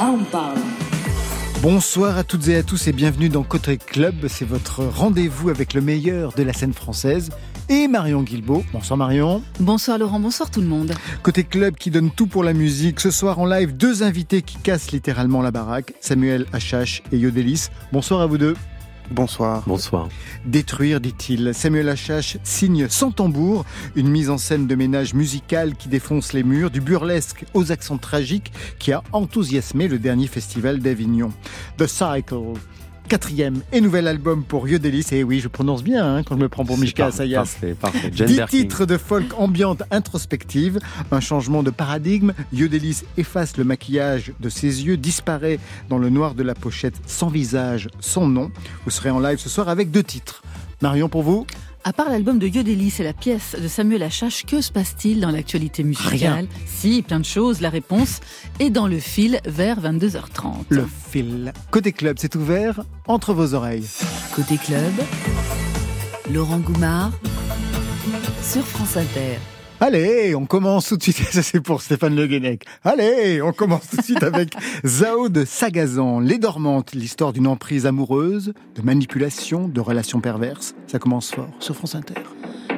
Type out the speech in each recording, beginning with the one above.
Là, on parle. Bonsoir à toutes et à tous et bienvenue dans Côté Club. C'est votre rendez-vous avec le meilleur de la scène française et Marion Guilbeault. Bonsoir Marion. Bonsoir Laurent, bonsoir tout le monde. Côté Club qui donne tout pour la musique. Ce soir en live, deux invités qui cassent littéralement la baraque. Samuel Achache et Yodelis. Bonsoir à vous deux. Bonsoir. Bonsoir. Détruire, dit-il. Samuel Achache signe sans tambour une mise en scène de ménage musical qui défonce les murs, du burlesque aux accents tragiques qui a enthousiasmé le dernier festival d'Avignon. The Cycle quatrième et nouvel album pour Yodelis. Et oui, je prononce bien hein, quand je me prends pour Mishka Asayas. Parfait, parfait. Dix titres de folk ambiante introspective, un changement de paradigme. Yodelis efface le maquillage de ses yeux, disparaît dans le noir de la pochette sans visage, sans nom. Vous serez en live ce soir avec deux titres. Marion, pour vous? À part l'album de Yodelis et la pièce de Samuel Achache, que se passe-t-il dans l'actualité musicale Rien. Si, plein de choses. La réponse est dans le fil vers 22h30. Le fil. Côté club, c'est ouvert entre vos oreilles. Côté club, Laurent Goumard sur France Inter. Allez, on commence tout de suite. Ça, c'est pour Stéphane Le Guenec. Allez, on commence tout de suite avec Zao de Sagazan, Les Dormantes, l'histoire d'une emprise amoureuse, de manipulation, de relations perverses. Ça commence fort sur France Inter.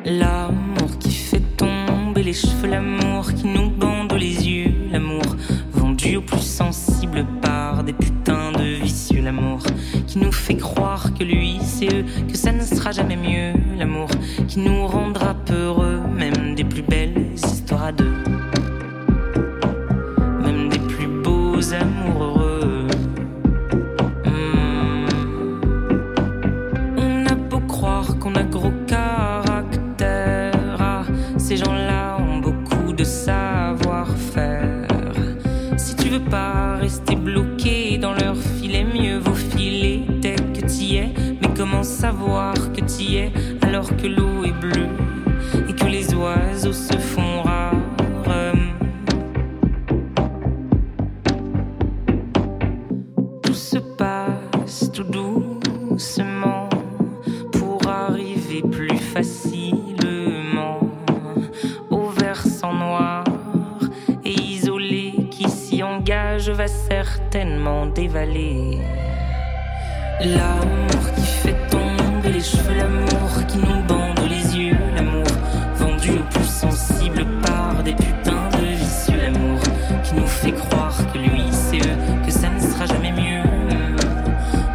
L'amour qui fait tomber les cheveux, l'amour qui nous bande les yeux, l'amour vendu au plus sensible par des putains de vicieux, l'amour qui nous fait croire que lui c'est eux, que ça ne sera jamais mieux, l'amour qui nous rendra peureux, des plus belles histoires à deux, même des plus beaux amours heureux. Hmm. On a beau croire qu'on a gros caractère, ah, ces gens-là ont beaucoup de savoir-faire. Si tu veux pas rester bloqué dans leur filet, mieux vaut filer dès que t'y es. Mais comment savoir que t'y es alors que l'eau est bleue? Se font rares? Tout se passe tout doucement pour arriver plus facilement au versant noir et isolé qui s'y engage va certainement dévaler. L'amour qui fait tomber les cheveux, l'amour qui nous bande les yeux, l'amour sensible par des putains de vicieux, l'amour qui nous fait croire que lui c'est eux, que ça ne sera jamais mieux.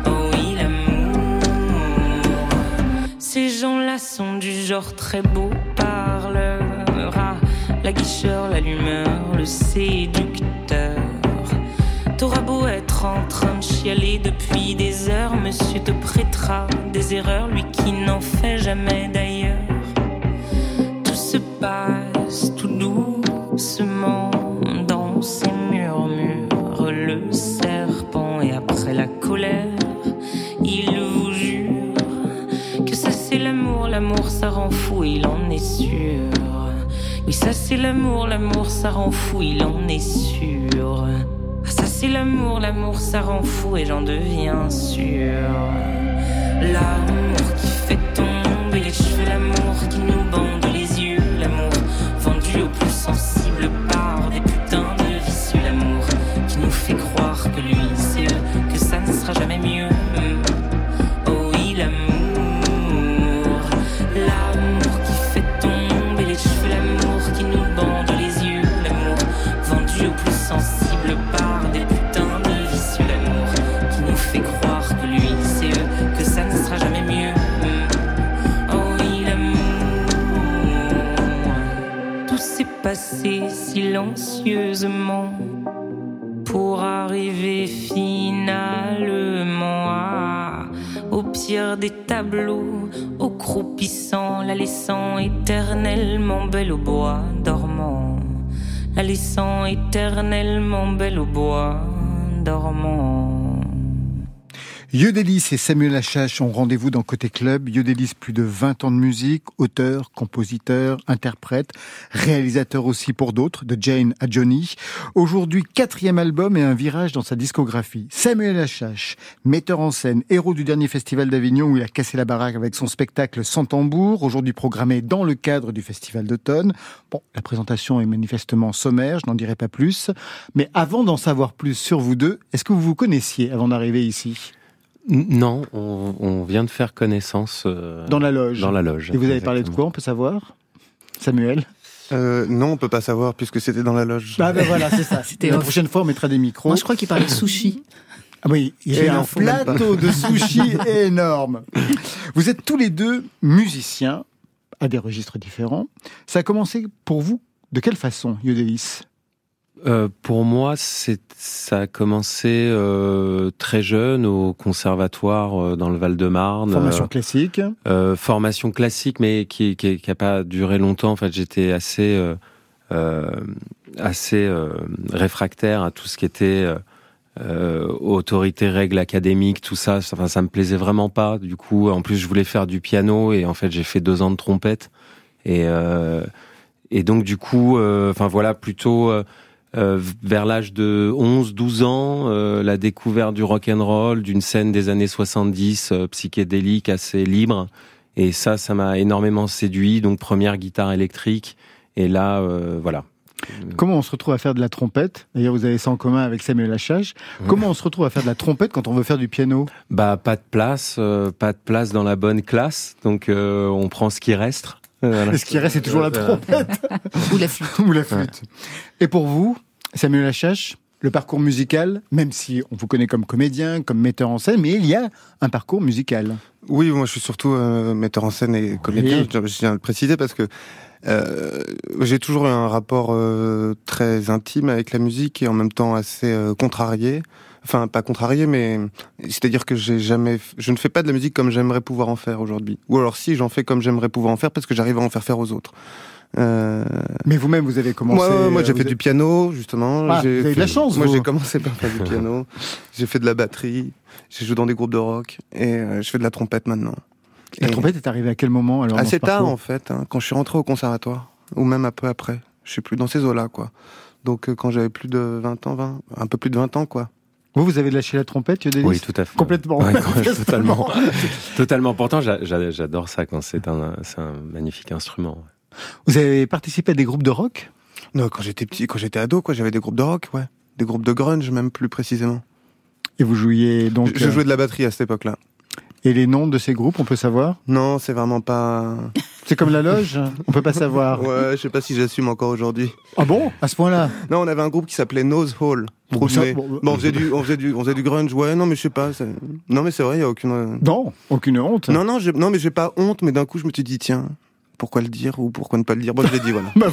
Oh oui, l'amour. Ces gens-là sont du genre très beau parleur, ah, la guicheur, l'allumeur, le séducteur. T'auras beau être en train de chialer depuis des heures, monsieur te prêtera des erreurs, lui qui n'en fait jamais d'ailleurs. Passe tout doucement dans ses murmures, le serpent et après la colère, il vous jure que ça c'est l'amour, l'amour ça rend fou, il en est sûr. Oui, ça c'est l'amour, l'amour ça rend fou, il en est sûr. Ah, ça c'est l'amour, l'amour ça rend fou et j'en deviens sûr. L'amour pour arriver finalement à, au pire des tableaux, au croupissant, la laissant éternellement belle au bois dormant. la laissant éternellement belle au bois dormant. Yodelis et Samuel Achache ont rendez-vous dans Côté Club. Yodelis, plus de 20 ans de musique, auteur, compositeur, interprète, réalisateur aussi pour d'autres, de Jane à Johnny. Aujourd'hui, quatrième album et un virage dans sa discographie. Samuel Achache, metteur en scène, héros du dernier festival d'Avignon où il a cassé la baraque avec son spectacle Sans tambour, aujourd'hui programmé dans le cadre du festival d'automne. Bon, la présentation est manifestement sommaire, je n'en dirai pas plus. Mais avant d'en savoir plus sur vous deux, est-ce que vous vous connaissiez avant d'arriver ici? Non, on, vient de faire connaissance euh, dans la loge. Dans la loge. Et vous avez parlé de quoi? On peut savoir, Samuel? Euh, non, on peut pas savoir puisque c'était dans la loge. Ah ben voilà, c'est ça. la prochaine fois, on mettra des micros. Moi, je crois qu'il parlait de sushi. Ah oui, il y a un plateau de sushi énorme. Vous êtes tous les deux musiciens à des registres différents. Ça a commencé pour vous de quelle façon, Yodelis? Euh, pour moi, c'est ça a commencé euh, très jeune au conservatoire euh, dans le Val-de-Marne. Formation classique. formation classique, mais qui, qui, qui a pas duré longtemps. En fait, j'étais assez assez réfractaire à tout ce qui était autorité, règles académiques, tout ça. Enfin, ça me plaisait vraiment pas. Du coup, en plus, je voulais faire du piano et en fait, j'ai fait deux ans de trompette et et donc du coup, enfin voilà, plutôt euh, vers l'âge de 11, 12 ans, euh, la découverte du rock and roll, d'une scène des années 70 euh, psychédélique assez libre et ça ça m'a énormément séduit donc première guitare électrique et là voilà. Comment on se retrouve à faire de la trompette? D'ailleurs, vous avez ça en commun avec Samuel Lachage. Comment on se retrouve à faire de la trompette quand on veut faire du piano? Bah, pas de place, pas de place dans la bonne classe, donc on prend ce qui reste. Ce qui reste, c'est toujours la trompette. Ou la flûte. Ou la flûte. Et pour vous, Samuel Lachache, le parcours musical, même si on vous connaît comme comédien, comme metteur en scène, mais il y a un parcours musical. Oui, moi je suis surtout euh, metteur en scène et comédien, je tiens à le préciser parce que euh, j'ai toujours eu un rapport euh, très intime avec la musique et en même temps assez contrarié. Enfin, pas contrarié, mais c'est-à-dire que j'ai jamais, je ne fais pas de la musique comme j'aimerais pouvoir en faire aujourd'hui. Ou alors si j'en fais comme j'aimerais pouvoir en faire parce que j'arrive à en faire faire aux autres. Euh... Mais vous-même, vous avez commencé. Moi, moi j'ai fait du piano, justement. Ah, j'ai vous avez de la chance. Moi, j'ai commencé par faire du piano. j'ai fait de la batterie. J'ai joué dans des groupes de rock et euh, je fais de la trompette maintenant. La trompette est arrivée à quel moment alors Assez tard en fait, hein, quand je suis rentré au conservatoire, ou même un peu après. Je suis plus dans ces eaux-là, quoi. Donc euh, quand j'avais plus de 20 ans, 20, un peu plus de 20 ans, quoi. Vous, vous avez lâché la trompette, Yodelis Oui, tout à fait. Complètement. totalement. totalement. Pourtant, j'adore ça quand c'est un, un magnifique instrument. Vous avez participé à des groupes de rock? Non, quand j'étais petit, quand j'étais ado, quoi, j'avais des groupes de rock, ouais. Des groupes de grunge, même plus précisément. Et vous jouiez donc. Je, jouais de la batterie à cette époque-là. Et les noms de ces groupes, on peut savoir? Non, c'est vraiment pas. C'est comme la loge, on peut pas savoir. Ouais, je sais pas si j'assume encore aujourd'hui. Ah bon? À ce point-là? Non, on avait un groupe qui s'appelait Nose Hall. Bon, on faisait du, on faisait du, on faisait du grunge. Ouais, non, mais je sais pas. Non, mais c'est vrai, il y a aucune. Non, aucune honte. Non, non, non, mais j'ai pas honte. Mais d'un coup, je me suis dit, tiens, pourquoi le dire ou pourquoi ne pas le dire Bon, je l'ai dit, voilà. Bah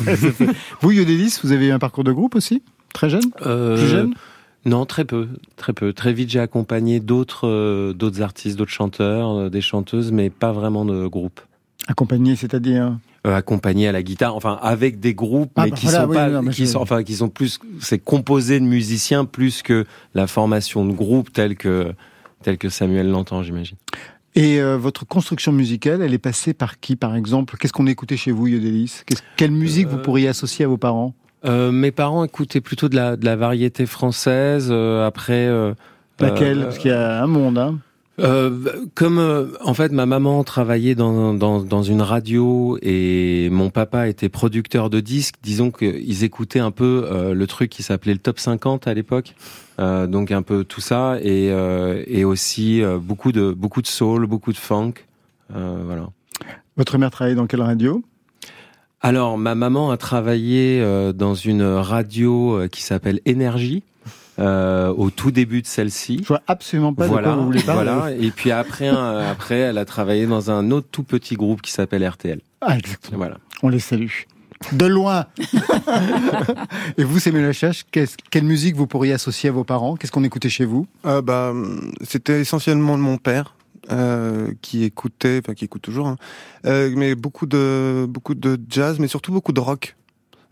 vous, Yodelis, vous avez eu un parcours de groupe aussi Très jeune euh, Plus jeune non, très peu, très peu. Très vite, j'ai accompagné d'autres, euh, d'autres artistes, d'autres chanteurs, euh, des chanteuses, mais pas vraiment de groupe. Accompagné, c'est-à-dire? Accompagné à la guitare, enfin avec des groupes, ah, mais bah qui sont pas, qui sont, enfin qui sont plus, c'est composé de musiciens plus que la formation de groupe telle que telle que Samuel l'entend, j'imagine. Et euh, votre construction musicale, elle est passée par qui, par exemple? Qu'est-ce qu'on écoutait chez vous, Yodelis? Quelle musique vous euh, pourriez associer à vos parents? euh, Mes parents écoutaient plutôt de la, de la variété française. après, laquelle? Parce qu'il y a un monde. Hein euh, comme euh, en fait ma maman travaillait dans, dans, dans, une radio et mon papa était producteur de disques, disons qu'ils écoutaient un peu euh, le truc qui s'appelait le top 50 à l'époque, euh, donc un peu tout ça et, et aussi beaucoup de beaucoup de soul, beaucoup de funk, voilà. Votre mère travaillait dans quelle radio? Alors ma maman a travaillé dans une radio qui s'appelle Énergie. Euh, au tout début de celle-ci. Je vois absolument pas voilà, de quoi vous voulez parler. Voilà. Et puis après, après, elle a travaillé dans un autre tout petit groupe qui s'appelle RTL. Ah, exactement. Voilà. On les salue. De loin. Et vous, Samuel Lachache, quelle musique vous pourriez associer à vos parents? Qu'est-ce qu'on écoutait chez vous? Euh, bah, C'était essentiellement mon père. Euh, qui écoutait, enfin qui écoute toujours, hein, euh, mais beaucoup de beaucoup de jazz, mais surtout beaucoup de rock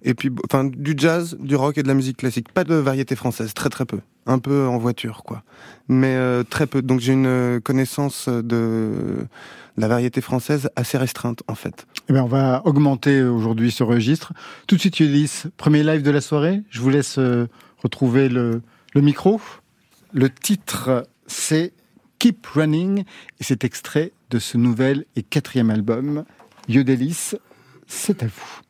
Et puis, enfin, du jazz, du rock et de la musique classique. Pas de variété française, très très peu. Un peu en voiture, quoi. Mais euh, très peu. Donc j'ai une euh, connaissance de la variété française assez restreinte, en fait. Eh bien, on va augmenter aujourd'hui ce registre. Tout de suite, Ulysse, premier live de la soirée. Je vous laisse euh, retrouver le, le micro. Le titre, c'est Keep Running, et c'est extrait de ce nouvel et quatrième album, Yodelis. C'est à vous.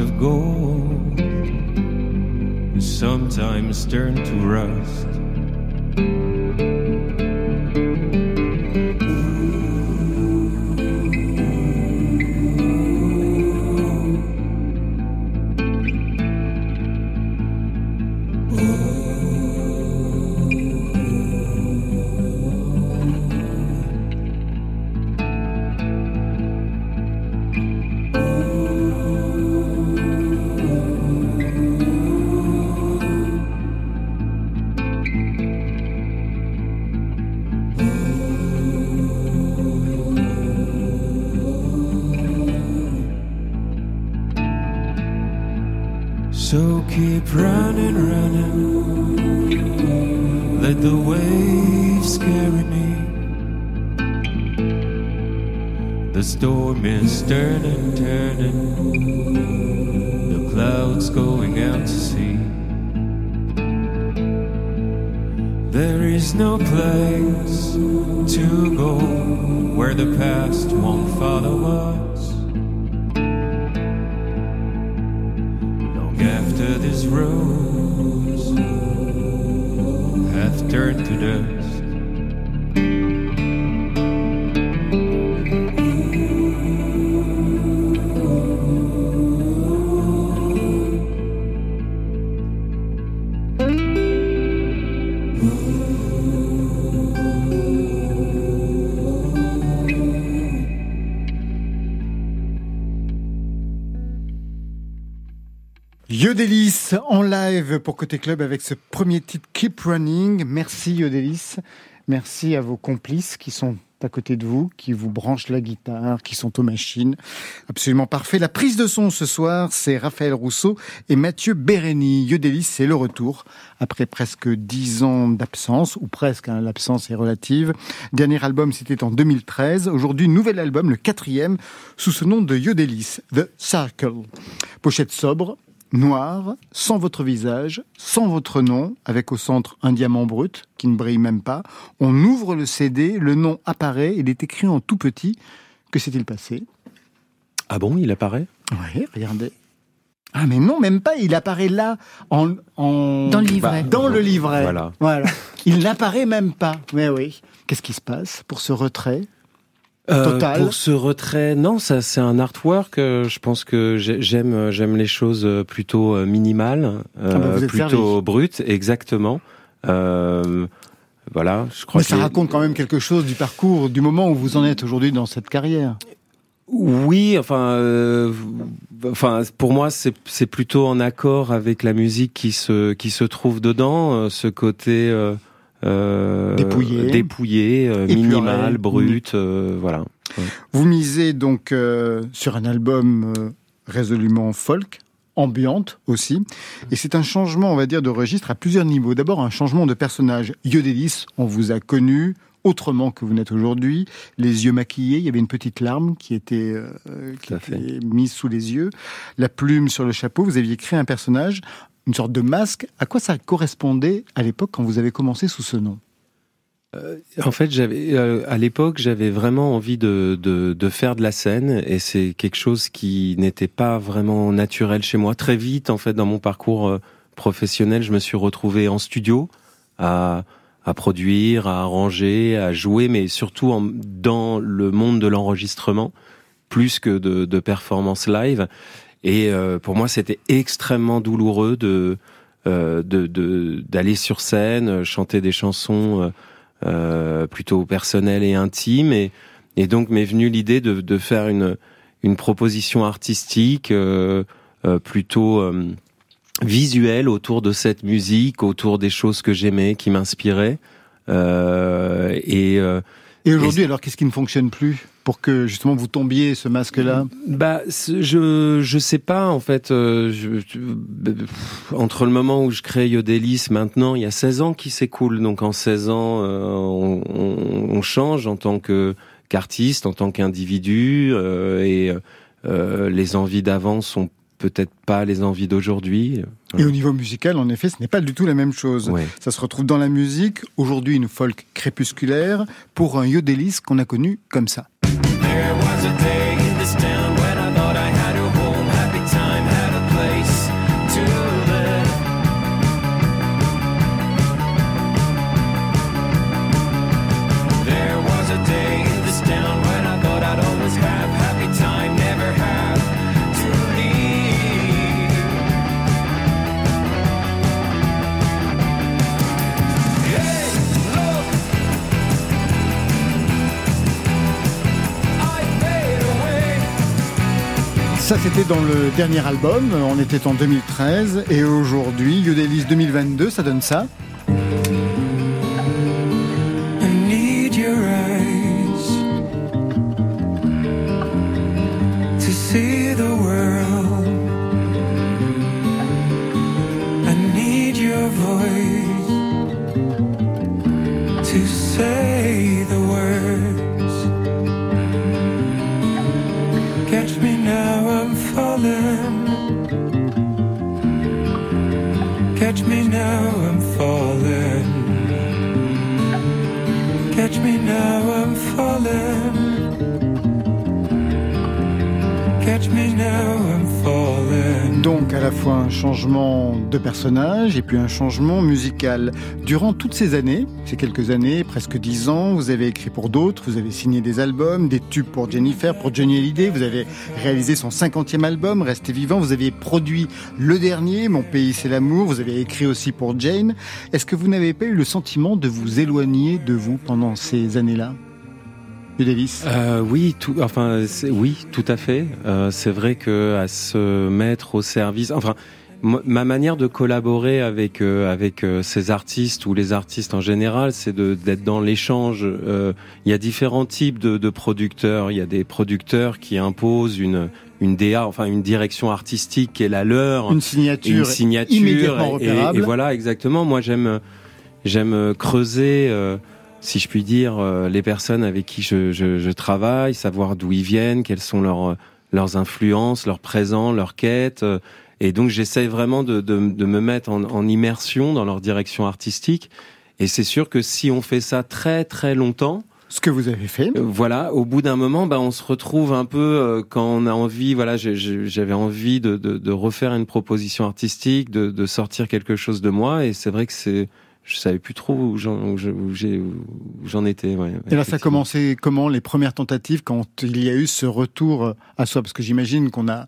Of gold sometimes turn to rust. Yodelis en live pour Côté Club avec ce premier titre Keep Running. Merci Yodelis. Merci à vos complices qui sont à côté de vous, qui vous branchent la guitare, qui sont aux machines. Absolument parfait. La prise de son ce soir, c'est Raphaël Rousseau et Mathieu Bérény. Yodelis, c'est le retour après presque dix ans d'absence, ou presque, hein, l'absence est relative. Dernier album, c'était en 2013. Aujourd'hui, nouvel album, le quatrième, sous ce nom de Yodelis, The Circle. Pochette sobre, noir, sans votre visage, sans votre nom, avec au centre un diamant brut qui ne brille même pas. On ouvre le CD, le nom apparaît, il est écrit en tout petit. Que s'est-il passé? Ah bon, il apparaît? Oui, regardez. Ah mais non, même pas, il apparaît là, en... en... Dans le livret. Dans le livret. Voilà. voilà. Il n'apparaît même pas. Mais oui. Qu'est-ce qui se passe pour ce retrait? Total. pour ce retrait, non, ça c'est un artwork. euh, je pense que j'ai- j'aime euh, j'aime les choses euh, plutôt euh, minimales, euh, Ah bah, plutôt servi. brutes, exactement. Euh, voilà, je crois Mais ça raconte quand même quelque chose du parcours, du moment où vous en êtes aujourd'hui dans cette carrière. Oui, enfin, euh, enfin, pour moi, c'est plutôt en accord avec la musique qui se qui se trouve dedans, euh, ce côté euh, euh, Dépouillé. dépouillé, euh, minimal, brut, euh, voilà. Vous misez donc sur un album résolument folk, ambiante aussi, et c'est un changement, on va dire, de registre à plusieurs niveaux. D'abord, un changement de personnage. Yodelis, on vous a connu autrement que vous n'êtes aujourd'hui, les yeux maquillés, il y avait une petite larme qui était, qui était mise sous les yeux, la plume sur le chapeau, vous aviez créé un personnage, une sorte de masque. À quoi ça correspondait à l'époque quand vous avez commencé sous ce nom En fait, j'avais euh, à l'époque, j'avais vraiment envie de, faire de la scène, et c'est quelque chose qui n'était pas vraiment naturel chez moi. Très vite, en fait, dans mon parcours euh, professionnel, je me suis retrouvé en studio à produire, à arranger, à jouer, mais surtout dans le monde de l'enregistrement, plus que de, de performance live. Et euh, pour moi, c'était extrêmement douloureux de euh, de de- d'aller sur scène, euh, chanter des chansons euh, euh, plutôt personnelles et intimes. Et, et donc m'est venue l'idée de, de faire une une proposition artistique euh, plutôt visuelle autour de cette musique, autour des choses que j'aimais, qui m'inspiraient. Et Et aujourd'hui, alors, qu'est-ce qui ne fonctionne plus pour que justement vous tombiez ce masque-là? Bah, je je sais pas en fait. euh, entre le moment où je crée Yodelis, maintenant, il y a 16 ans qui s'écoulent. Donc en 16 ans, euh, on, change en tant qu'artiste, en tant qu'individu, euh, et les envies d'avant sont peut-être pas les envies d'aujourd'hui. Et au niveau musical, en effet, ce n'est pas du tout la même chose. Ouais. Ça se retrouve dans la musique. Aujourd'hui, une folk crépusculaire pour un Yodelis qu'on a connu comme ça. There was a day c'était dans le dernier album. On était en 2013. Et aujourd'hui, Yodelis 2022, ça donne ça. Changement de personnage et puis un changement musical. Durant toutes ces années, ces quelques années, presque dix ans, vous avez écrit pour d'autres, vous avez signé des albums, des tubes pour Jennifer, pour Johnny Hallyday, vous avez réalisé son cinquantième album, Restez vivant, vous aviez produit le dernier, Mon pays c'est l'amour, vous avez écrit aussi pour Jane. Est-ce que vous n'avez pas eu le sentiment de vous éloigner de vous pendant ces années-là? Davis Euh, oui, tout, enfin, oui, tout à fait. Euh, c'est vrai que à se mettre au service, enfin, ma manière de collaborer avec euh, avec euh, ces artistes ou les artistes en général, c'est d'être dans l'échange. Euh, Il y a différents types de, de producteurs. Il y a des producteurs qui imposent une une DA, enfin une direction artistique qui est la leur, Une signature, une signature immédiatement et, repérable. et voilà exactement. Moi, j'aime j'aime creuser. euh, si je puis dire, euh, les personnes avec qui je, je, je travaille, savoir d'où ils viennent, quelles sont leurs, leurs influences, leurs présents, leurs quêtes. Et donc j'essaie vraiment de, de, de me mettre en, en immersion dans leur direction artistique. Et c'est sûr que si on fait ça très très longtemps, Ce que vous avez fait. euh, voilà, au bout d'un moment, bah, on se retrouve un peu euh, quand on a envie. Voilà, j'avais envie de, de, de refaire une proposition artistique, de, de sortir quelque chose de moi. Et c'est vrai que c'est, je savais plus trop où j'en, étais. Ouais, Et là, ça a commencé comment les premières tentatives quand il y a eu ce retour à soi? Parce que j'imagine qu'on a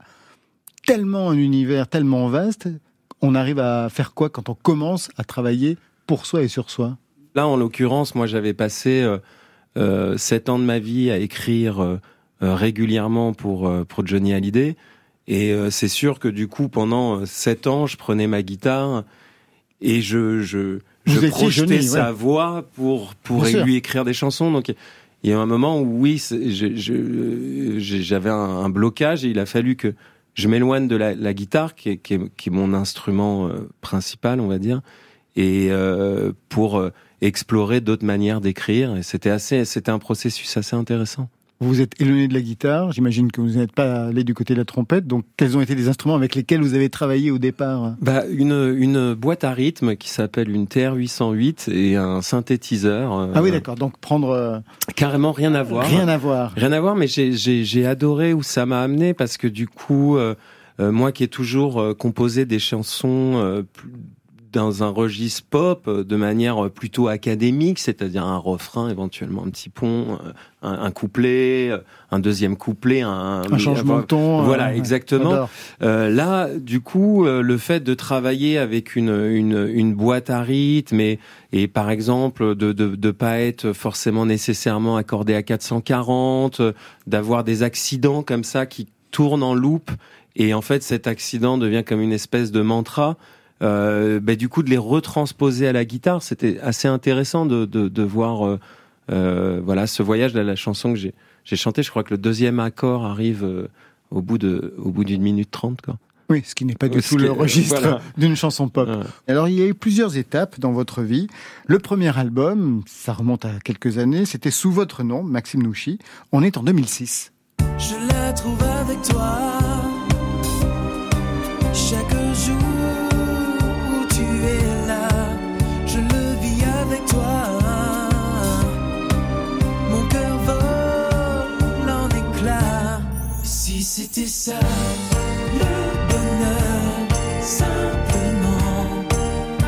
tellement un univers tellement vaste, on arrive à faire quoi quand on commence à travailler pour soi et sur soi? Là, en l'occurrence, moi, j'avais passé euh, euh, sept ans de ma vie à écrire euh, euh, régulièrement pour euh, pour Johnny Hallyday, et euh, c'est sûr que du coup, pendant sept ans, je prenais ma guitare et je je je projetais Johnny, sa ouais. voix pour pour Bien sûr. lui écrire des chansons. Donc il y a un moment où oui, j'avais un, un blocage et il a fallu que je m'éloigne de la, la guitare, qui est, qui est- qui est mon instrument euh, principal, on va dire, et euh, pour euh, explorer d'autres manières d'écrire. Et c'était assez, c'était un processus assez intéressant. Vous vous êtes éloigné de la guitare. J'imagine que vous n'êtes pas allé du côté de la trompette. Donc, quels ont été les instruments avec lesquels vous avez travaillé au départ? Bah, une, une boîte à rythme qui s'appelle une TR-808 et un synthétiseur. euh, Ah oui, d'accord. Donc, prendre euh, Carrément rien à voir. rien à voir. Rien à voir, mais j'ai- adoré où ça m'a amené parce que du coup, euh, euh, moi qui ai toujours euh, composé des chansons euh, dans un registre pop euh, de manière euh, plutôt académique, c'est-à-dire un refrain, éventuellement un petit pont, euh, un, un couplet, un deuxième couplet, un, Un changement de ton. Voilà, euh, exactement. Euh, là, du coup, le fait de travailler avec une, une, une boîte à rythme et, et par exemple de de de pas être forcément nécessairement accordé à 440, euh, d'avoir des accidents comme ça qui tournent en loop et en fait cet accident devient comme une espèce de mantra. Euh, bah, du coup, de les retransposer à la guitare, c'était assez intéressant de de, de voir euh, euh, voilà ce voyage de la chanson que j'ai j'ai chanté. Je crois que le deuxième accord arrive euh, au bout de au bout d'une minute trente quoi. Oui, ce qui n'est pas du Ce tout le registre voilà. d'une chanson pop. Ouais. Alors, il y a eu plusieurs étapes dans votre vie. Le premier album, ça remonte à quelques années, c'était sous votre nom, Maxime Nouchi. On est en 2006. Je la trouve avec toi. Chaque c'était ça, le bonheur, simplement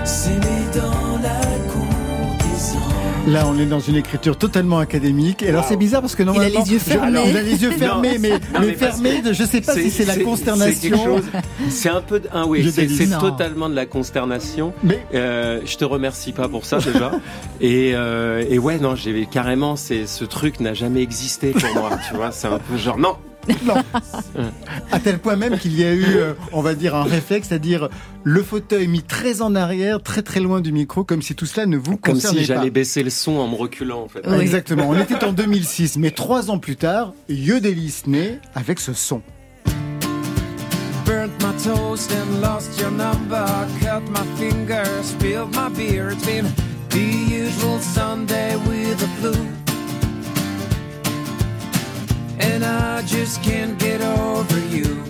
s'aimer dans la cour des anges. Là, on est dans une écriture totalement académique. Et alors, c'est bizarre parce que normalement. les yeux je- fermés. alors, il a les yeux fermés, mais, Non, mais mais fermés, de- je sais pas si c'est la consternation. C'est un peu, de- ah oui, c'est totalement de la consternation. Mais Euh, je te remercie pas pour ça déjà. et, euh, et ouais, non, j'ai carrément, c'est ce truc n'a jamais existé pour moi. Tu vois, c'est un peu genre non. non. À tel point même qu'il y a eu, euh, on va dire, un réflexe, c'est-à-dire le fauteuil mis très en arrière, très très loin du micro, comme si tout cela ne vous Comme concernait si pas. j'allais baisser le son en me reculant en fait. Oui. Exactement. On était en 2006, mais trois ans plus tard, Yodelis naît avec ce son. Burnt my toast and lost your number. Cut my fingers, spilled my beer. It's been the usual Sunday with the flu. And I just can't get over you.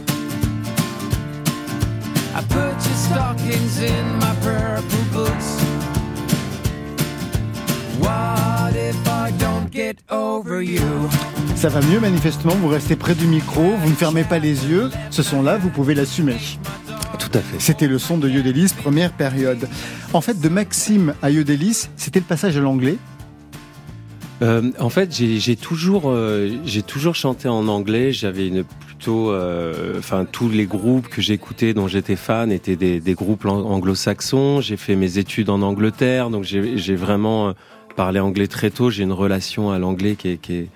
I put your stockings in my purple boots. What if I don't get over you? Ça va mieux manifestement, vous restez près du micro, vous ne fermez pas les yeux, ce son-là, vous pouvez l'assumer. Tout à fait. C'était le son de Yodelis, première période. En fait, de Maxime à Yodelis, c'était le passage à l'anglais. Euh, en fait, j'ai toujours, euh, toujours chanté en anglais. J'avais une plutôt, euh, enfin, tous les groupes que j'écoutais, dont j'étais fan, étaient des, des groupes ang- anglo-saxons. J'ai fait mes études en Angleterre, donc j'ai vraiment euh, parlé anglais très tôt. J'ai une relation à l'anglais qui est, qui est,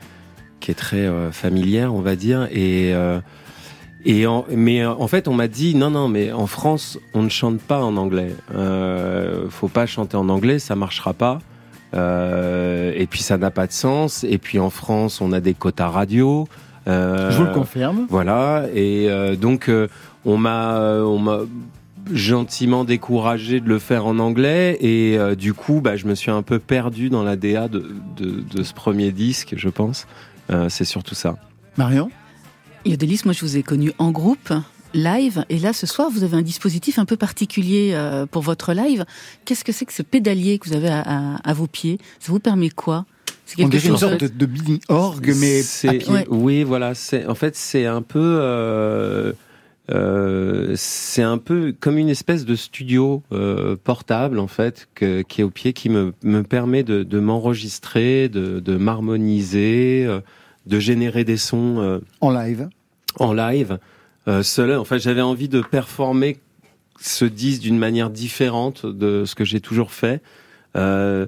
qui est très euh, familière, on va dire. Et et en, mais en fait, on m'a dit non, non, mais en France, on ne chante pas en anglais. Euh, faut pas chanter en anglais, ça marchera pas. Euh, et puis ça n'a pas de sens. Et puis en France, on a des quotas radio. Euh, Je vous le confirme. Voilà. Et euh, donc euh, on m'a, euh, on m'a gentiment découragé de le faire en anglais. Et euh, du coup, bah, je me suis un peu perdu dans la DA de, de, de ce premier disque, je pense. Euh, c'est surtout ça. Marion? Yodelis, moi je vous ai connu en groupe, live, et là ce soir vous avez un dispositif un peu particulier euh, pour votre live. Qu'est-ce que c'est que ce pédalier que vous avez à, à- à vos pieds? Ça vous permet quoi? C'est On quelque dirait une sorte de, de mini orgue, mais à C'est- pied. Ouais. Oui, voilà. C'est en fait c'est un peu. euh, euh, c'est un peu comme une espèce de studio euh, portable en fait que, qui est au pied qui me, me permet de, de m'enregistrer, de, de m'harmoniser, euh, de générer des sons euh, en live. en live euh, seul. Enfin, j'avais envie de performer ce disque d'une manière différente de ce que j'ai toujours fait. Euh,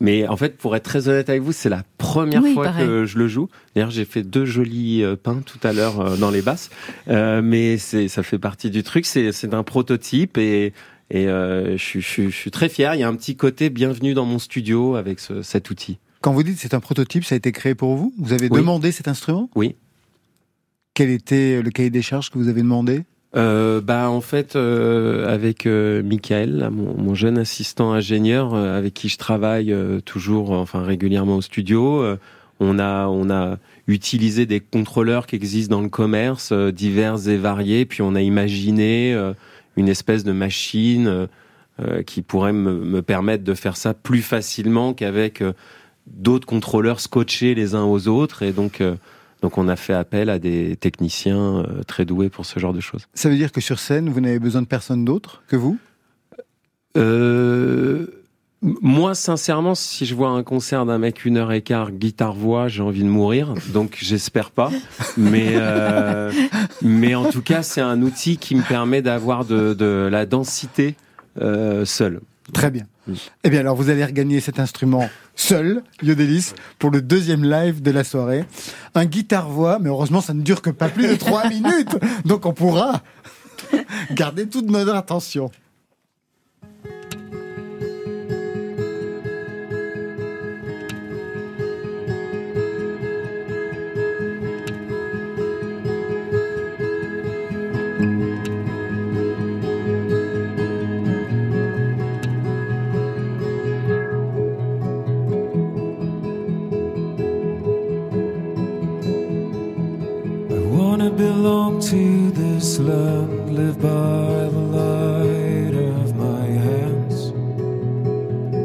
Mais en fait, pour être très honnête avec vous, c'est la première Oui, fois pareil. que je le joue. D'ailleurs, j'ai fait deux jolis euh, pains tout à l'heure euh, dans les basses, Euh, mais c'est ça fait partie du truc. C'est c'est un prototype et et euh, je, suis- je, suis- je suis très fier. Il y a un petit côté bienvenue dans mon studio avec ce- cet outil. Quand vous dites c'est un prototype, ça a été créé pour vous? Vous avez Oui. demandé cet instrument? Oui. Quel était le cahier des charges que vous avez demandé? Euh, bah en fait euh, avec euh, Michael, mon, mon jeune assistant ingénieur euh, avec qui je travaille euh, toujours, enfin régulièrement au studio, on a on a utilisé des contrôleurs qui existent dans le commerce, divers et variés, puis on a imaginé une espèce de machine qui pourrait me, me permettre de faire ça plus facilement qu'avec d'autres contrôleurs scotchés les uns aux autres, et donc donc on a fait appel à des techniciens euh, très doués pour ce genre de choses. Ça veut dire que sur scène, vous n'avez besoin de personne d'autre que vous? Euh, moi, sincèrement, si je vois un concert d'un mec une heure et quart, guitare-voix, j'ai envie de mourir. Donc, j'espère pas. Mais, euh, mais en tout cas, c'est un outil qui me permet d'avoir de, de la densité euh, seul. Très bien. Mm. Eh bien alors, vous allez regagner cet instrument seul, Yodelis, pour le deuxième live de la soirée. Un guitare-voix, mais heureusement, ça ne dure que pas plus de trois minutes. Donc on pourra garder toute notre attention. To this land, live by the light of my hands,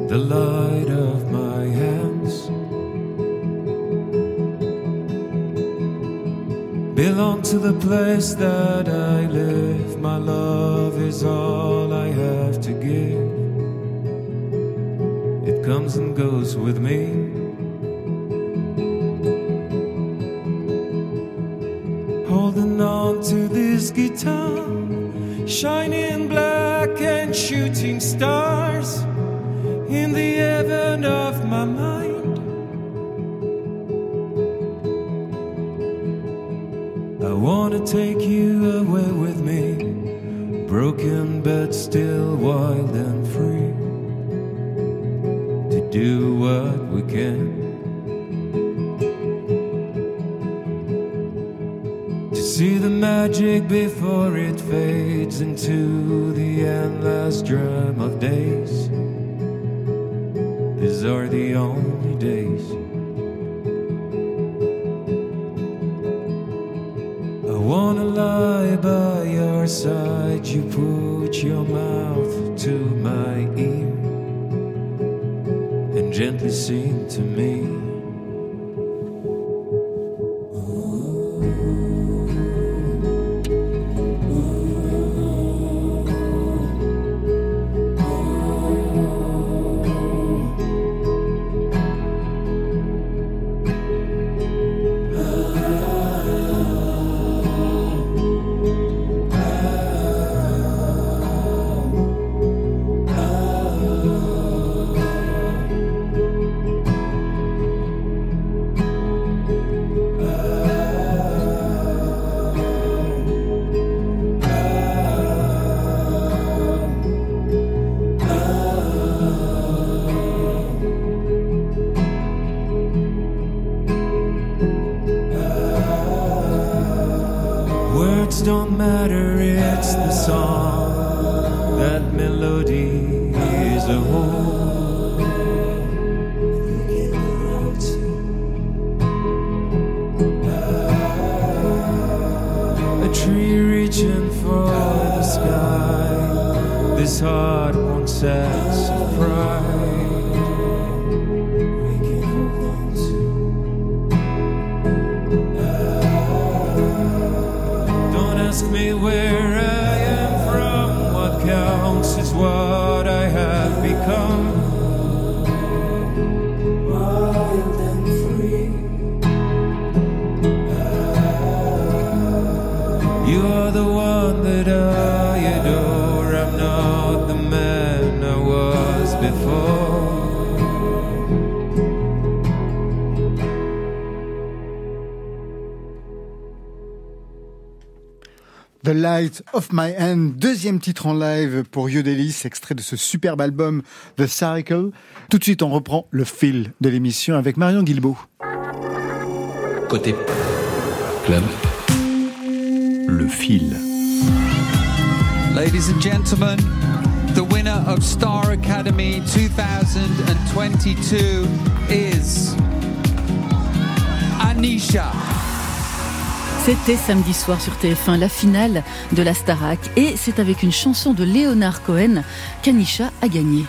the light of my hands. Belong to the place that I live, my love is all I have to give. It comes and goes with me. To this guitar, shining black and shooting stars in the heaven of my mind. I wanna take you away with me, broken but still wild and free, to do what we can. See the magic before it fades into the endless drum of days. These are the only days. I wanna lie by your side. You put your mouth to my ear and gently sing to me. his heart wants us. Light of My Hand, deuxième titre en live pour Yodelis, extrait de ce superbe album The Cycle. Tout de suite, on reprend le fil de l'émission avec Marion Guilbeault. Côté club, le fil. Ladies and gentlemen, the winner of Star Academy 2022 is Anisha. C'était samedi soir sur TF1 la finale de la Starac et c'est avec une chanson de Leonard Cohen qu'Anisha a gagné.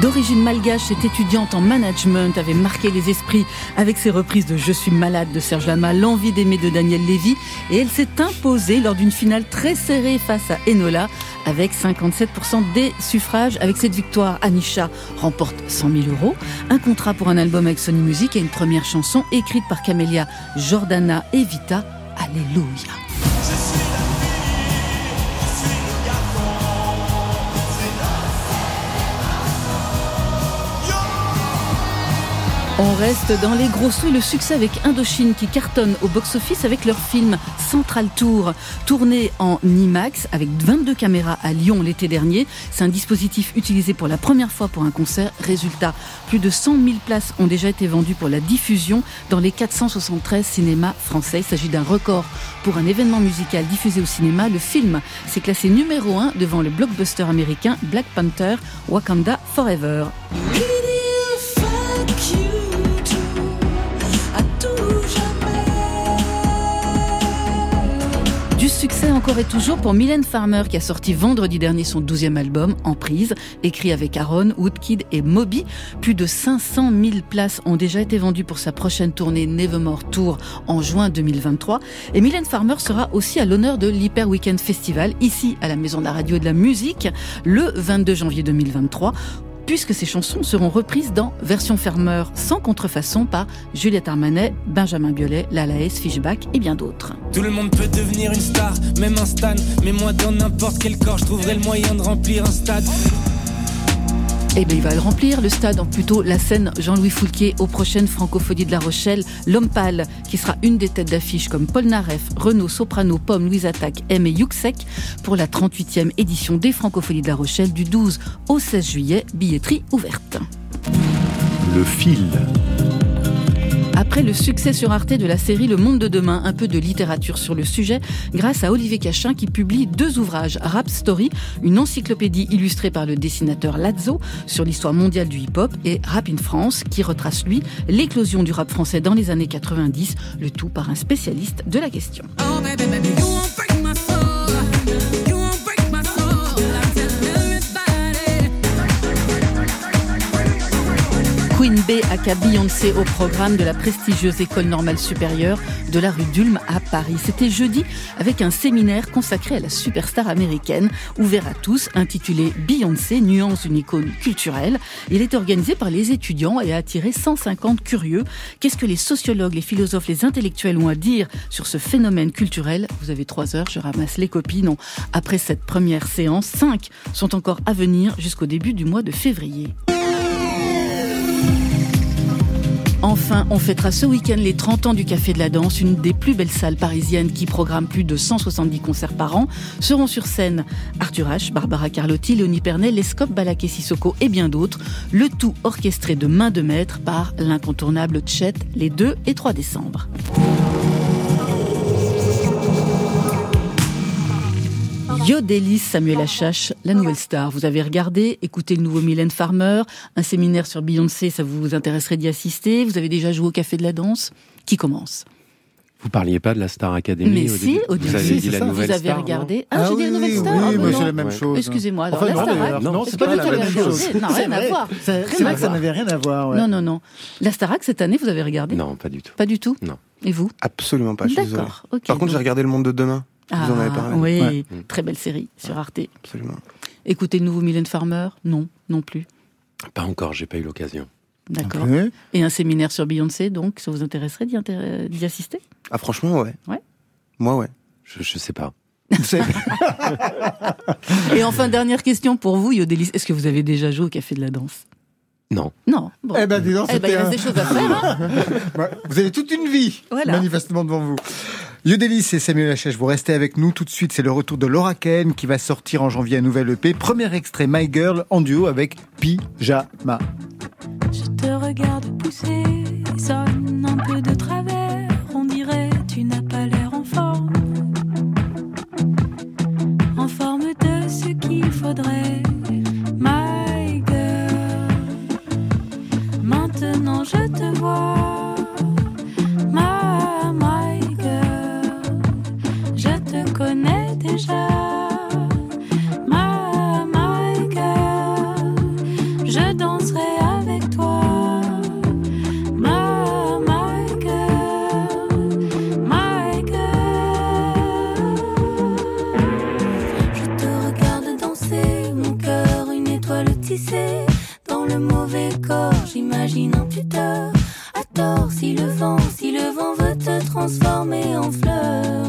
D'origine malgache, cette étudiante en management avait marqué les esprits avec ses reprises de Je suis malade de Serge Lama, L'envie d'aimer de Daniel Lévy et elle s'est imposée lors d'une finale très serrée face à Enola avec 57% des suffrages. Avec cette victoire, Anisha remporte 100 000 euros, un contrat pour un album avec Sony Music et une première chanson écrite par Camélia Jordana et Vita. Alléluia. On reste dans les gros sous le succès avec Indochine qui cartonne au box-office avec leur film Central Tour, tourné en IMAX avec 22 caméras à Lyon l'été dernier. C'est un dispositif utilisé pour la première fois pour un concert. Résultat, plus de 100 000 places ont déjà été vendues pour la diffusion dans les 473 cinémas français. Il s'agit d'un record pour un événement musical diffusé au cinéma. Le film s'est classé numéro 1 devant le blockbuster américain Black Panther Wakanda Forever. Succès encore et toujours pour Mylène Farmer qui a sorti vendredi dernier son 12e album, En prise, écrit avec Aaron, Woodkid et Moby. Plus de 500 000 places ont déjà été vendues pour sa prochaine tournée Nevermore Tour en juin 2023. Et Mylène Farmer sera aussi à l'honneur de l'Hyper Weekend Festival, ici à la Maison de la Radio et de la Musique, le 22 janvier 2023 puisque ces chansons seront reprises dans version fermeur sans contrefaçon par Juliette Armanet, Benjamin Biolay, Lalaes, Fishback et bien d'autres. Tout le monde peut devenir une star, même un stan. Mais moi, dans n'importe quel corps, je trouverai le moyen de remplir un stade. Eh bien, il va le remplir, le stade, ou plutôt la scène Jean-Louis Foulquier aux prochaines Francophonies de La Rochelle. L'homme pâle, qui sera une des têtes d'affiche comme Paul Naref, Renaud, Soprano, Pomme, Louise Attaque, M et Yuxek pour la 38e édition des Francophonies de La Rochelle du 12 au 16 juillet, billetterie ouverte. Le fil. Après le succès sur Arte de la série Le Monde de demain, un peu de littérature sur le sujet, grâce à Olivier Cachin qui publie deux ouvrages, Rap Story, une encyclopédie illustrée par le dessinateur Lazzo sur l'histoire mondiale du hip-hop, et Rap in France, qui retrace lui l'éclosion du rap français dans les années 90, le tout par un spécialiste de la question. Queen B aka Beyoncé au programme de la prestigieuse école normale supérieure de la rue d'Ulm à Paris. C'était jeudi avec un séminaire consacré à la superstar américaine, ouvert à tous, intitulé Beyoncé, nuance d'une icône culturelle. Il est organisé par les étudiants et a attiré 150 curieux. Qu'est-ce que les sociologues, les philosophes, les intellectuels ont à dire sur ce phénomène culturel? Vous avez trois heures, je ramasse les copies. Non, après cette première séance, cinq sont encore à venir jusqu'au début du mois de février. Enfin, on fêtera ce week-end les 30 ans du Café de la Danse, une des plus belles salles parisiennes qui programme plus de 170 concerts par an. Seront sur scène Arthur H, Barbara Carlotti, Léonie Pernet, Lescope, Balaké Sissoko et bien d'autres. Le tout orchestré de main de maître par l'incontournable Chet les 2 et 3 décembre. Yodelis Samuel Achache, la nouvelle star. Vous avez regardé, écouté le nouveau Mylène Farmer, un séminaire sur Beyoncé, ça vous intéresserait d'y assister? Vous avez déjà joué au Café de la Danse? Qui commence? Vous parliez pas de la Star Academy Mais au si, début? au Vous début, avez dit c'est la ça. nouvelle Vous avez star, non? regardé Ah, j'ai dit la nouvelle star Oui, Ah, mais non. c'est la même chose. Excusez-moi, alors Enfin, la non, Starac, d'ailleurs, non, c'est pas pas la du tout même la même chose. chose. Non, rien à voir. C'est vrai que ça n'avait rien à voir. ouais. Non, non, non. La Starac, cette année, vous avez regardé? Non, pas du tout. Pas du tout? Non. Et vous? Absolument pas, je suis désolé. D'accord. Par contre, j'ai regardé Le Monde de demain. Ah, Vous en avez parlé. oui, Ouais. très belle série sur Arte. Absolument. Écoutez le nouveau Mylène Farmer? Non, non plus. Pas encore, j'ai pas eu l'occasion. D'accord. Ouais. Et un séminaire sur Beyoncé, donc, ça vous intéresserait d'y intér- d'y assister? Ah, franchement, ouais. Ouais. Moi, ouais. Je, je sais pas. Et enfin, dernière question pour vous, Yodelis. Est-ce que vous avez déjà joué au Café de la Danse? Non. Non. Bon. Eh ben, dis donc, Eh ben, il reste un- des choses à faire. hein. Vous avez toute une vie, Voilà. manifestement, devant vous. Yodelis et Samuel Lachèche, vous restez avec nous tout de suite. C'est le retour de Laura Ken qui va sortir en janvier un nouvel EP. Premier extrait, My Girl, en duo avec Pyjama. Je te regarde pousser, sonne un peu de travers. On dirait tu n'as pas l'air en forme. En forme de ce qu'il faudrait. My girl. Maintenant je te vois. Si le vent, si le vent veut te transformer en fleur,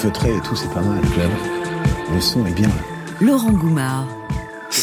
feutré et tout, c'est pas mal. Le son est bien. Laurent Goumard.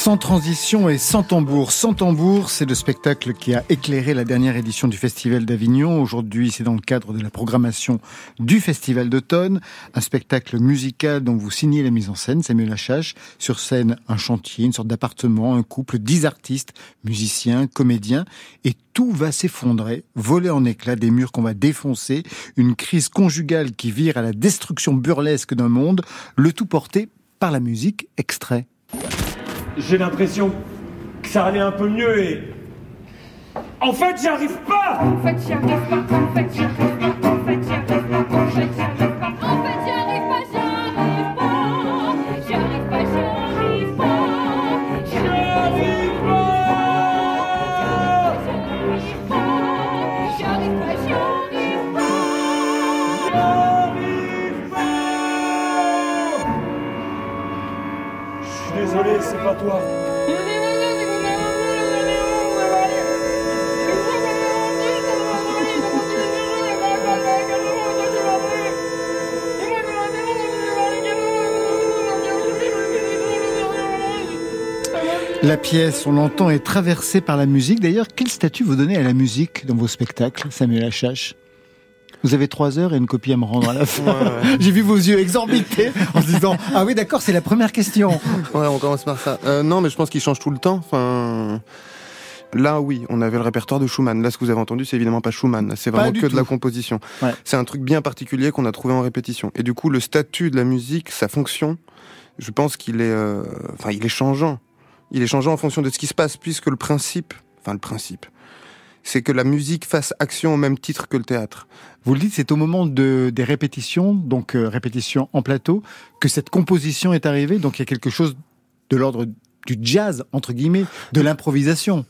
Sans transition et sans tambour. Sans tambour, c'est le spectacle qui a éclairé la dernière édition du Festival d'Avignon. Aujourd'hui, c'est dans le cadre de la programmation du Festival d'automne. Un spectacle musical dont vous signez la mise en scène, Samuel Lachache. Sur scène, un chantier, une sorte d'appartement, un couple, dix artistes, musiciens, comédiens. Et tout va s'effondrer, voler en éclats, des murs qu'on va défoncer, une crise conjugale qui vire à la destruction burlesque d'un monde, le tout porté par la musique extrait. J'ai l'impression que ça allait un peu mieux et. En fait, j'y arrive pas En fait, j'y arrive pas En fait, j'y arrive pas En fait, j'y arrive pas La pièce, on l'entend, est traversée par la musique. D'ailleurs, quel statut vous donnez à la musique dans vos spectacles, Samuel Achache vous avez trois heures et une copie à me rendre à la fin. J'ai vu vos yeux exorbités en se disant Ah oui, d'accord, c'est la première question. Ouais, on commence par ça. Euh, non, mais je pense qu'il change tout le temps. Enfin, là, oui, on avait le répertoire de Schumann. Là, ce que vous avez entendu, c'est évidemment pas Schumann. C'est vraiment que de la composition. Ouais. C'est un truc bien particulier qu'on a trouvé en répétition. Et du coup, le statut de la musique, sa fonction, je pense qu'il est, euh, enfin, il est changeant. Il est changeant en fonction de ce qui se passe, puisque le principe, enfin, le principe, c'est que la musique fasse action au même titre que le théâtre. Vous le dites, c'est au moment de, des répétitions, donc euh, répétitions en plateau, que cette composition est arrivée. Donc il y a quelque chose de l'ordre du jazz, entre guillemets, de l'improvisation.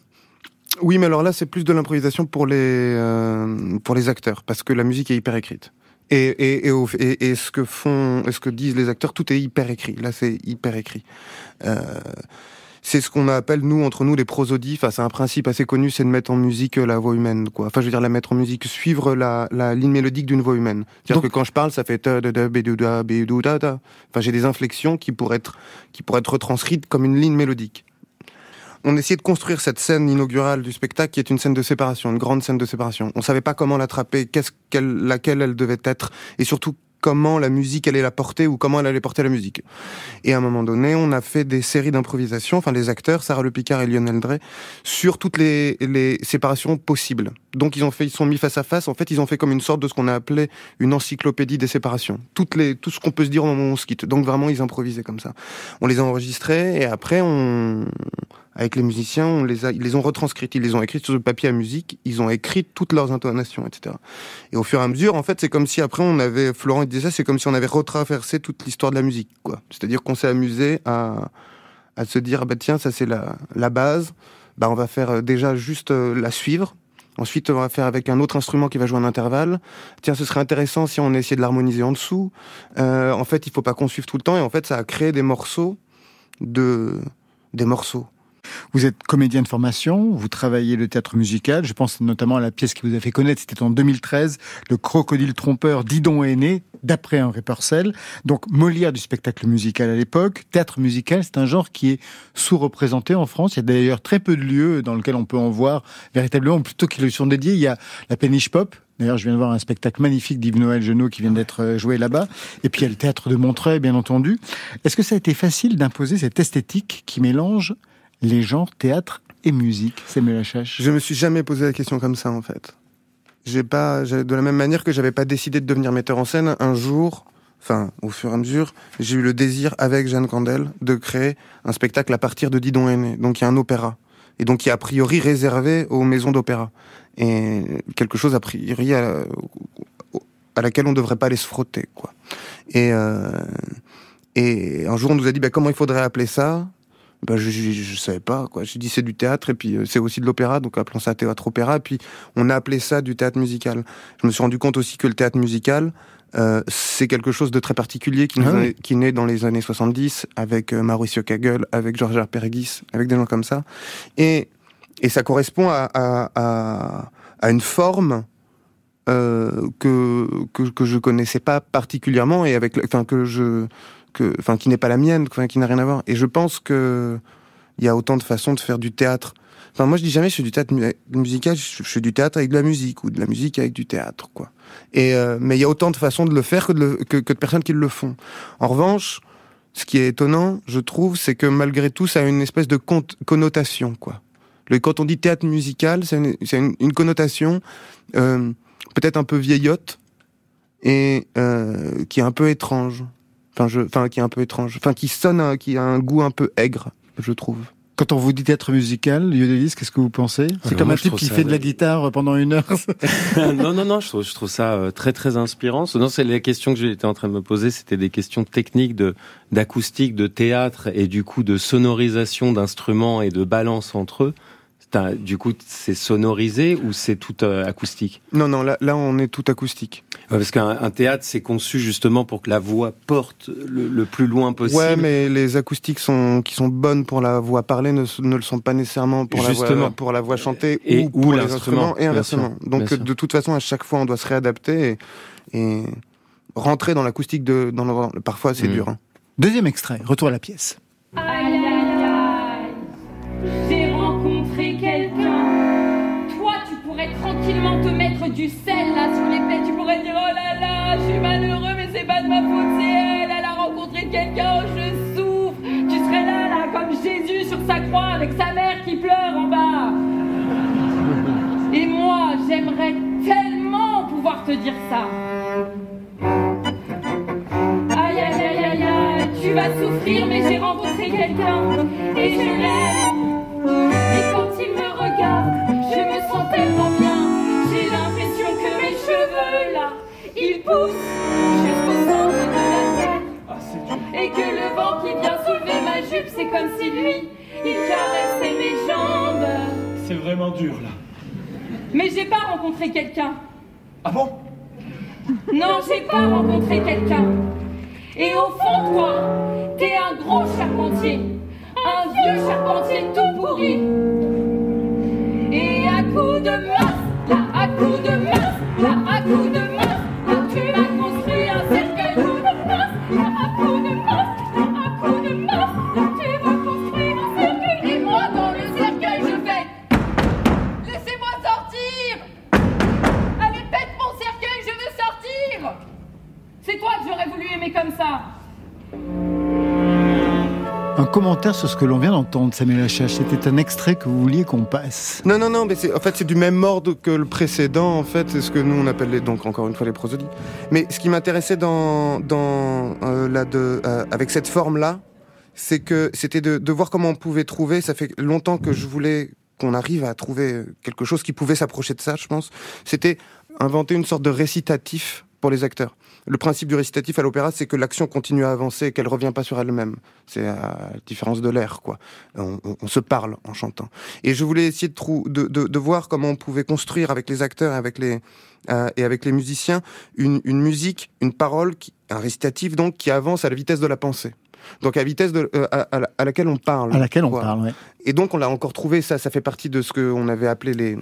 Oui, mais alors là, c'est plus de l'improvisation pour les euh, pour les acteurs, parce que la musique est hyper écrite. Et et et, au- et, et ce que font, et ce que disent les acteurs, tout est hyper écrit. Là, c'est hyper écrit. Euh, c'est ce qu'on appelle nous entre nous les prosodies. Enfin, c'est un principe assez connu, c'est de mettre en musique euh, la voix humaine, quoi. Enfin, je veux dire la mettre en musique, suivre la, la ligne mélodique d'une voix humaine. C'est-à-dire que quand je parle, ça fait ta da da da da da. Enfin, j'ai des inflexions qui pourraient être qui pourraient être retranscrites comme une ligne mélodique on essayait de construire cette scène inaugurale du spectacle qui est une scène de séparation, une grande scène de séparation. On savait pas comment l'attraper, qu'est-ce qu'elle, laquelle elle devait être, et surtout comment la musique allait la porter ou comment elle allait porter la musique. Et à un moment donné, on a fait des séries d'improvisation, enfin les acteurs, Sarah Le Picard et Lionel Drey, sur toutes les séparations possibles. Donc ils ont fait, ils sont mis face à face. En fait, ils ont fait comme une sorte de ce qu'on a appelé une encyclopédie des séparations. Toutes les, tout ce qu'on peut se dire au moment où on. Donc vraiment, ils improvisaient comme ça. On les a enregistrés et après, on, avec les musiciens, on les a, ils les ont retranscrites, ils les ont écrites sur le papier à musique, ils ont écrit toutes leurs intonations, etc. Et au fur et à mesure, en fait, c'est comme si après on avait, Florent disait ça, c'est comme si on avait retraversé toute l'histoire de la musique, quoi. C'est-à-dire qu'on s'est amusé à, à se dire, bah tiens, ça c'est la, la base, bah on va faire euh, déjà juste euh, la suivre. Ensuite, on va faire avec un autre instrument qui va jouer un intervalle. Tiens, ce serait intéressant si on essayait de l'harmoniser en dessous. Euh, en fait, il faut pas qu'on suive tout le temps. Et en fait, ça a créé des morceaux de des morceaux. Vous êtes comédien de formation, vous travaillez le théâtre musical. Je pense notamment à la pièce qui vous a fait connaître, c'était en 2013, Le crocodile trompeur Didon est né, d'après Henri Purcell. Donc Molière du spectacle musical à l'époque. Théâtre musical, c'est un genre qui est sous-représenté en France. Il y a d'ailleurs très peu de lieux dans lesquels on peut en voir véritablement, plutôt qu'ils lui sont dédiés. Il y a la péniche pop. D'ailleurs, je viens de voir un spectacle magnifique d'Yves Noël Genot qui vient d'être euh, joué là-bas. Et puis il y a le théâtre de Montreuil, bien entendu. Est-ce que ça a été facile d'imposer cette esthétique qui mélange les genres théâtre et musique, Samuel Achache Je me suis jamais posé la question comme ça en fait. J'ai pas, de la même manière que j'avais pas décidé de devenir metteur en scène, un jour, enfin au fur et à mesure, j'ai eu le désir avec Jeanne Candel de créer un spectacle à partir de Didon Aîné. Donc il y a un opéra et donc qui est a priori réservé aux maisons d'opéra et quelque chose a priori à, laquelle on devrait pas aller se frotter quoi. Et euh, et un jour on nous a dit bah, comment il faudrait appeler ça? Bah, je, je, je savais pas quoi. J'ai dit c'est du théâtre et puis euh, c'est aussi de l'opéra, donc appelons ça théâtre opéra. Et puis on a appelé ça du théâtre musical. Je me suis rendu compte aussi que le théâtre musical euh, c'est quelque chose de très particulier qui, Ah oui. qui naît dans les années 70 avec euh, Mauricio Kagel, avec Georges Pergis, avec des gens comme ça. Et et ça correspond à à, à, à une forme euh, que, que que je connaissais pas particulièrement et avec enfin que je enfin qui n'est pas la mienne qui n'a rien à voir. Et je pense que il y a autant de façons de faire du théâtre. Enfin moi je dis jamais je fais du théâtre mu- musical je fais du théâtre avec de la musique ou de la musique avec du théâtre quoi. Et euh, mais il y a autant de façons de le faire que de, personnes qui le font. En revanche ce qui est étonnant je trouve c'est que malgré tout ça a une espèce de con- connotation quoi. Le, quand on dit théâtre musical c'est une connotation euh, peut-être un peu vieillotte et euh, qui est un peu étrange. Enfin, je, enfin, qui est un peu étrange. Enfin, qui sonne, un- qui a un goût un peu aigre, je trouve. Quand on vous dit théâtre musical, Yodelis, qu'est-ce que vous pensez C'est comme moi, un type qui ça- fait de la guitare pendant une heure. non, non, non, je trouve, je trouve ça euh, très, très inspirant. Non, c'est les questions que j'étais en train de me poser, c'était des questions techniques de d'acoustique, de théâtre et du coup de sonorisation d'instruments et de balance entre eux. Du coup, c'est sonorisé ou c'est tout euh, acoustique? Non, non, là, là, on est tout acoustique. Ouais, Parce qu'un un théâtre, c'est conçu justement pour que la voix porte le, le plus loin possible. Ouais, mais les acoustiques sont, qui sont bonnes pour la voix parlée ne, le sont pas nécessairement pour, la voix, pour la voix chantée Et- ou ou pour les instruments et inversement. sûr, Donc, de toute façon, à chaque fois, on doit se réadapter et, et rentrer dans l'acoustique de, dans le, parfois, c'est Mm. dur. hein. Deuxième extrait, retour à la pièce. Aïe aïe aïe, tranquillement te mettre du sel là sur les plaies. Tu pourrais dire oh là là, je suis malheureux, mais c'est pas de ma faute, c'est elle. Elle a rencontré quelqu'un, oh, je souffre. Tu serais là, là, comme Jésus sur sa croix avec sa mère qui pleure en bas. Et moi, j'aimerais tellement pouvoir te dire ça. Aïe aïe aïe aïe aïe, tu vas souffrir, mais j'ai rencontré quelqu'un et je l'aime. Et quand il me regarde, je me sens tellement jusqu'au centre de la tête. Et que le vent qui vient soulever ma jupe, c'est comme si lui, il caressait mes jambes. C'est vraiment dur là. Mais j'ai pas rencontré quelqu'un. Ah bon? Non, j'ai pas rencontré quelqu'un. Et au fond, toi, t'es un gros charpentier. Un vieux charpentier tout pourri. Et à coups de masse, là, à coups de masse, là, à coups de masse, C'est toi que j'aurais voulu aimer comme ça Un commentaire sur ce que l'on vient d'entendre, Samuel Hachache. C'était un extrait que vous vouliez qu'on passe. Non, non, non, mais en fait, c'est du même ordre que le précédent, en fait, c'est ce que nous on appelle les, donc encore une fois les prosodies. Mais ce qui m'intéressait dans, dans euh, la de, euh, avec cette forme-là, c'est que c'était de, de voir comment on pouvait trouver. Ça fait longtemps que je voulais qu'on arrive à trouver quelque chose qui pouvait s'approcher de ça, je pense. C'était inventer une sorte de récitatif pour les acteurs. Le principe du récitatif à l'opéra, c'est que l'action continue à avancer et qu'elle revient pas sur elle-même. C'est à la différence de l'air, quoi. On, on- on se parle en chantant. Et je voulais essayer de, trou- de, de, de voir comment on pouvait construire avec les acteurs et avec les, euh, et avec les musiciens une, une musique, une parole, qui, un récitatif donc, qui avance à la vitesse de la pensée. Donc à la vitesse de, euh, à, à la- à laquelle on parle. À laquelle on parle, ouais. Et donc on l'a encore trouvé, ça, ça fait partie de ce qu'on avait appelé les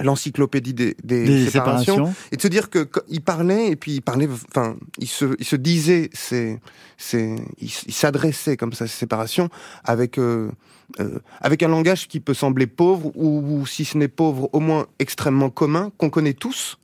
l'encyclopédie des, des, Des séparations. séparations. et de se dire que qu- il parlait et puis il parlait enfin il se il se disait c'est c'est il s'adressait comme ça ces séparations avec euh, euh, avec un langage qui peut sembler pauvre ou, ou si ce n'est pauvre au moins extrêmement commun qu'on connaît tous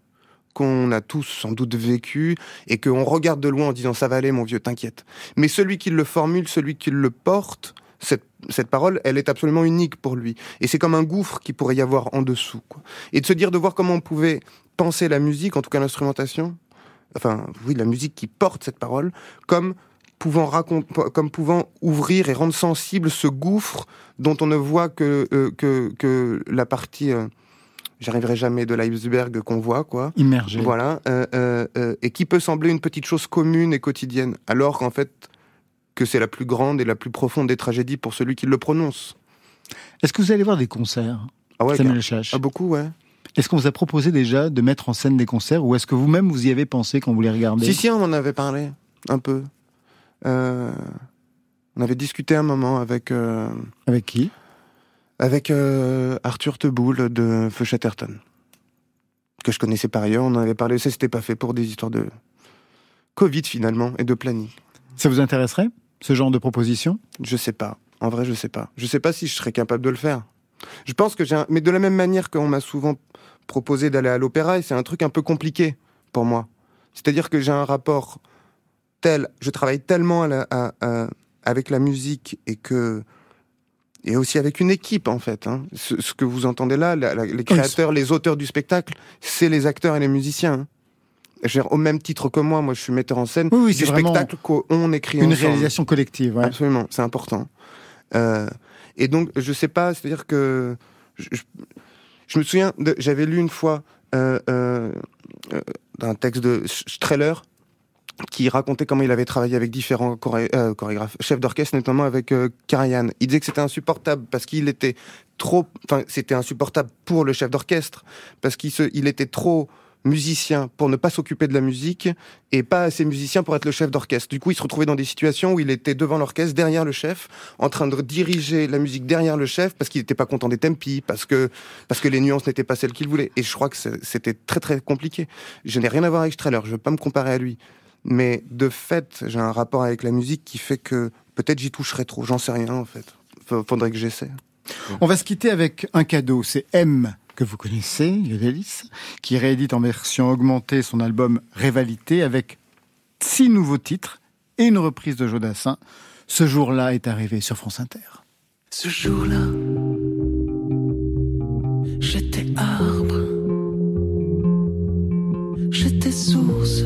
qu'on a tous sans doute vécu et qu'on regarde de loin en disant ça va aller mon vieux t'inquiète mais celui qui le formule celui qui le porte cette, cette parole, elle est absolument unique pour lui. Et c'est comme un gouffre qui pourrait y avoir en dessous. Quoi. Et de se dire, de voir comment on pouvait penser la musique, en tout cas l'instrumentation, enfin, oui, la musique qui porte cette parole, comme pouvant raconter, comme pouvant ouvrir et rendre sensible ce gouffre dont on ne voit que, euh, que, que la partie, euh, j'arriverai jamais de l'iceberg qu'on voit, quoi. Immergé. Voilà, euh, euh, euh, et qui peut sembler une petite chose commune et quotidienne, alors qu'en fait, que c'est la plus grande et la plus profonde des tragédies pour celui qui le prononce. Est-ce que vous allez voir des concerts Ah ouais, Samuel Hachache ah, beaucoup, ouais. Est-ce qu'on vous a proposé déjà de mettre en scène des concerts ou est-ce que vous-même vous y avez pensé quand vous les regardez Si, si, on en avait parlé, un peu. Euh, on avait discuté un moment avec... euh, Avec qui? Avec euh, Arthur Teboul de Feu Chatterton, que je connaissais par ailleurs. On en avait parlé, ça c'était pas fait pour des histoires de Covid finalement et de planning. Ça vous intéresserait, ce genre de proposition? Je sais pas. En vrai, je sais pas. Je sais pas si je serais capable de le faire. Je pense que j'ai un... Mais de la même manière qu'on m'a souvent proposé d'aller à l'opéra, et c'est un truc un peu compliqué pour moi. C'est-à-dire que j'ai un rapport tel... Je travaille tellement à la- à- à- avec la musique et que... Et aussi avec une équipe, en fait. hein. Ce, ce que vous entendez là, la- la- les créateurs, les auteurs du spectacle, c'est les acteurs et les musiciens. hein. Au même titre que moi, moi je suis metteur en scène Oui, oui, du spectacle qu'on écrit Une ensemble. réalisation collective, ouais. Absolument, c'est important. Euh, et donc, je sais pas, c'est-à-dire que je, je- je me souviens, j'avais lu une fois euh, euh, euh, un texte de Streller qui racontait comment il avait travaillé avec différents choré- euh, chorégraphes, chefs d'orchestre, notamment avec euh, Karajan. Il disait que c'était insupportable parce qu'il était trop, enfin, c'était insupportable pour le chef d'orchestre parce qu'il se, il était trop musicien pour ne pas s'occuper de la musique et pas assez musicien pour être le chef d'orchestre. Du coup, il se retrouvait dans des situations où il était devant l'orchestre, derrière le chef, en train de diriger la musique derrière le chef parce qu'il n'était pas content des tempi, parce que parce que les nuances n'étaient pas celles qu'il voulait. Et je crois que c'était très très compliqué. Je n'ai rien à voir avec Streller, je veux pas me comparer à lui. Mais de fait, j'ai un rapport avec la musique qui fait que peut-être j'y toucherai trop. J'en sais rien en fait. Fa- Faudrait que j'essaie. On va se quitter avec un cadeau. C'est M que vous connaissez, Yodelis, qui réédite en version augmentée son album Révalité avec six nouveaux titres et une reprise de Jodassin. Ce jour-là est arrivé sur France Inter. Ce jour-là, j'étais arbre, j'étais source,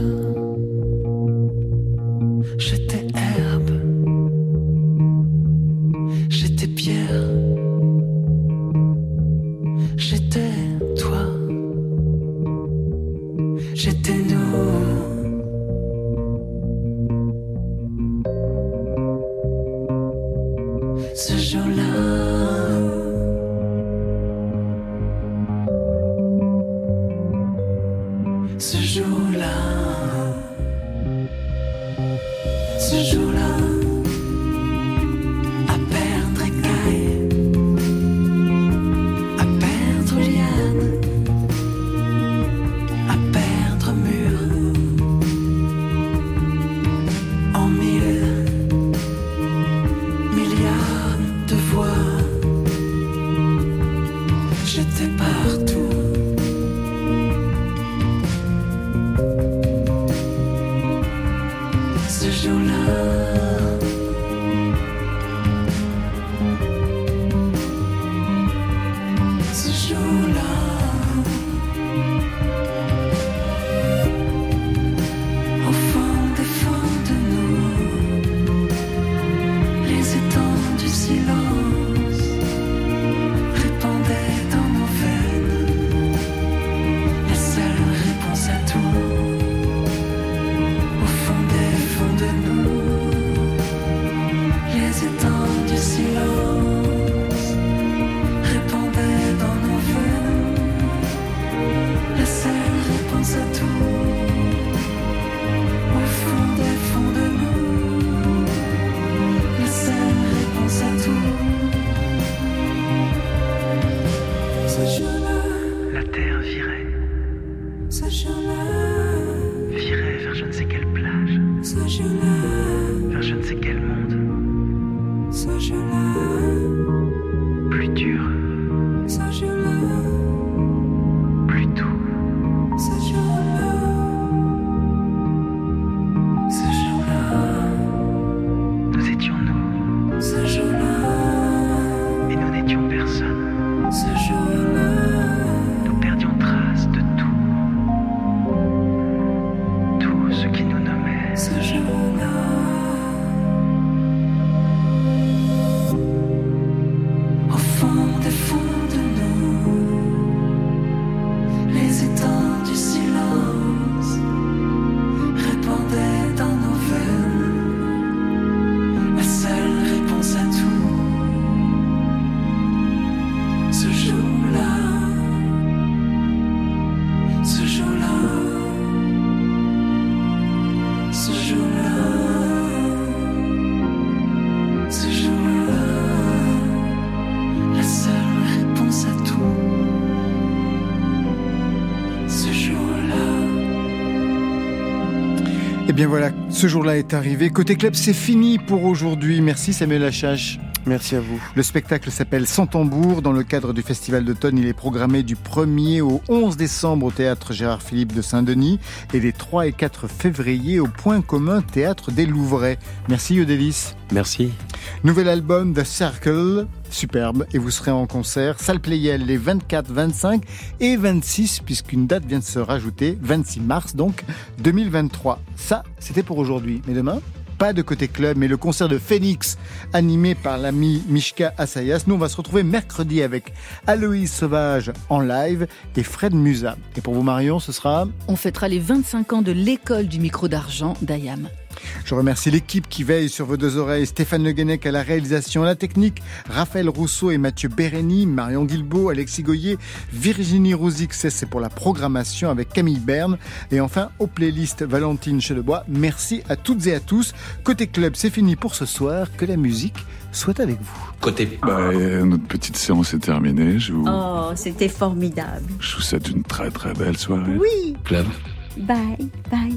ce jour-là est arrivé. Côté club, c'est fini pour aujourd'hui. Merci Samuel Lachache. Merci à vous. Le spectacle s'appelle Sans tambour. Dans le cadre du Festival d'automne, il est programmé du 1er au 11 décembre au théâtre Gérard Philippe de Saint-Denis et les 3 et 4 février au Point commun Théâtre des Louvrais. Merci Yodelis. Merci. Nouvel album The Circle, superbe, et vous serez en concert salle Playel les 24, 25 et 26, puisqu'une date vient de se rajouter, 26 mars donc 2023. Ça, c'était pour aujourd'hui. Mais demain pas de côté club, mais le concert de Phoenix, animé par l'ami Mishka Assayas. Nous, on va se retrouver mercredi avec Aloïse Sauvage en live et Fred Musa. Et pour vous, Marion, ce sera On fêtera les 25 ans de l'école du micro d'argent d'Ayam. Je remercie l'équipe qui veille sur vos deux oreilles. Stéphane Le Guenec à la réalisation, à la technique, Raphaël Rousseau et Mathieu Bérény, Marion Guilbault, Alexis Goyer, Virginie Rousix, c'est pour la programmation avec Camille Berne. Et enfin, aux playlists Valentine Chedebois. Merci à toutes et à tous. Côté club, c'est fini pour ce soir. Que la musique soit avec vous. Côté. Bah, euh, notre petite séance est terminée. Je vous, Oh, c'était formidable. je vous souhaite une très très belle soirée. Oui. Club. Bye, bye.